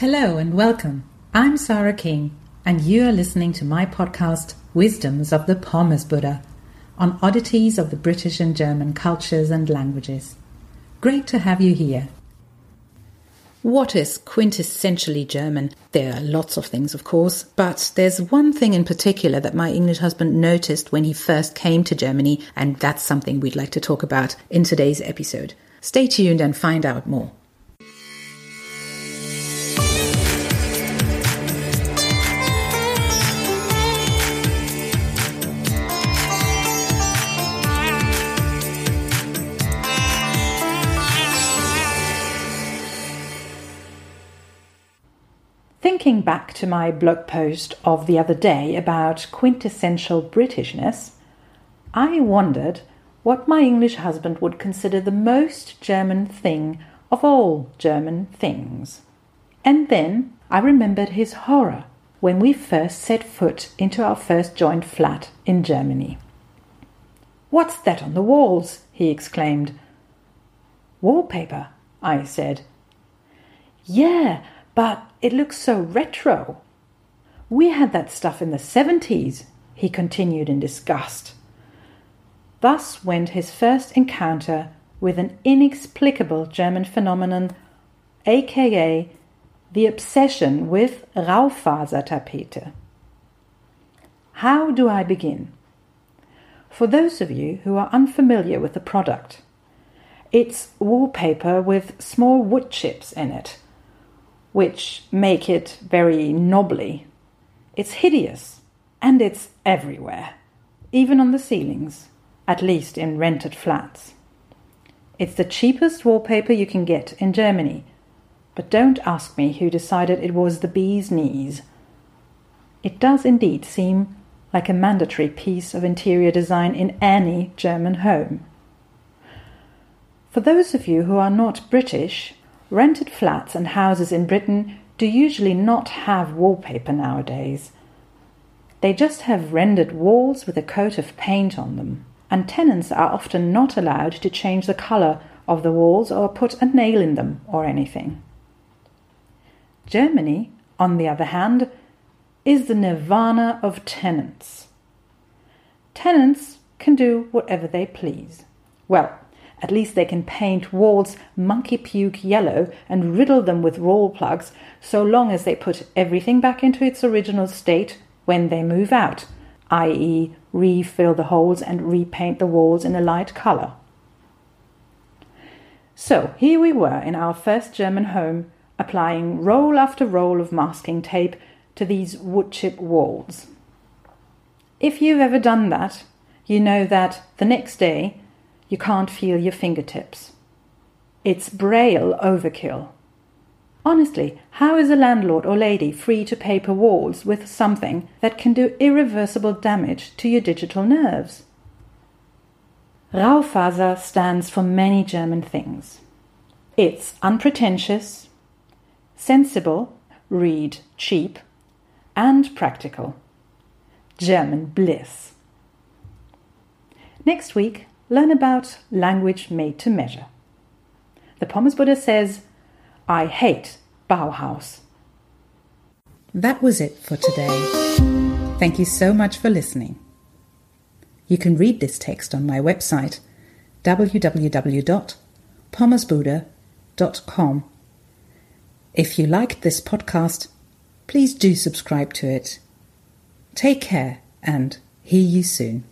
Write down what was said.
Hello and welcome. I'm Sarah King, and you are listening to my podcast, Wisdoms of the Pommes Buddha, on oddities of the British and German cultures and languages. Great to have you here. What is quintessentially German? There are lots of things, of course, but there's one thing in particular that my English husband noticed when he first came to Germany, and that's something we'd like to talk about in today's episode. Stay tuned and find out more. Thinking back to my blog post of the other day about quintessential Britishness, I wondered what my English husband would consider the most German thing of all German things. And then I remembered his horror when we first set foot into our first joint flat in Germany. What's that on the walls? he exclaimed. Wallpaper, I said. Yeah, but it looks so retro. We had that stuff in the 70s, he continued in disgust. Thus went his first encounter with an inexplicable German phenomenon, aka the obsession with Raufasertapete. How do I begin? For those of you who are unfamiliar with the product, it's wallpaper with small wood chips in it which make it very knobbly. It's hideous and it's everywhere, even on the ceilings, at least in rented flats. It's the cheapest wallpaper you can get in Germany, but don't ask me who decided it was the bee's knees. It does indeed seem like a mandatory piece of interior design in any German home. For those of you who are not British, Rented flats and houses in Britain do usually not have wallpaper nowadays. They just have rendered walls with a coat of paint on them, and tenants are often not allowed to change the colour of the walls or put a nail in them or anything. Germany, on the other hand, is the nirvana of tenants. Tenants can do whatever they please. Well, at least they can paint walls monkey puke yellow and riddle them with Rawlplugs so long as they put everything back into its original state when they move out, i.e., refill the holes and repaint the walls in a light colour. So here we were in our first German home, applying roll after roll of masking tape to these wood chip walls. If you've ever done that, you know that the next day you can't feel your fingertips. It's braille overkill. Honestly, how is a landlord or lady free to paper walls with something that can do irreversible damage to your digital nerves? Raufaser stands for many German things. It's unpretentious, sensible, read cheap, and practical. German bliss. Next week, learn about language made to measure. The Pommes Buddha says, I hate Bauhaus. That was it for today. Thank you so much for listening. You can read this text on my website www.pommesbuddha.com. If you liked this podcast, please do subscribe to it. Take care and hear you soon.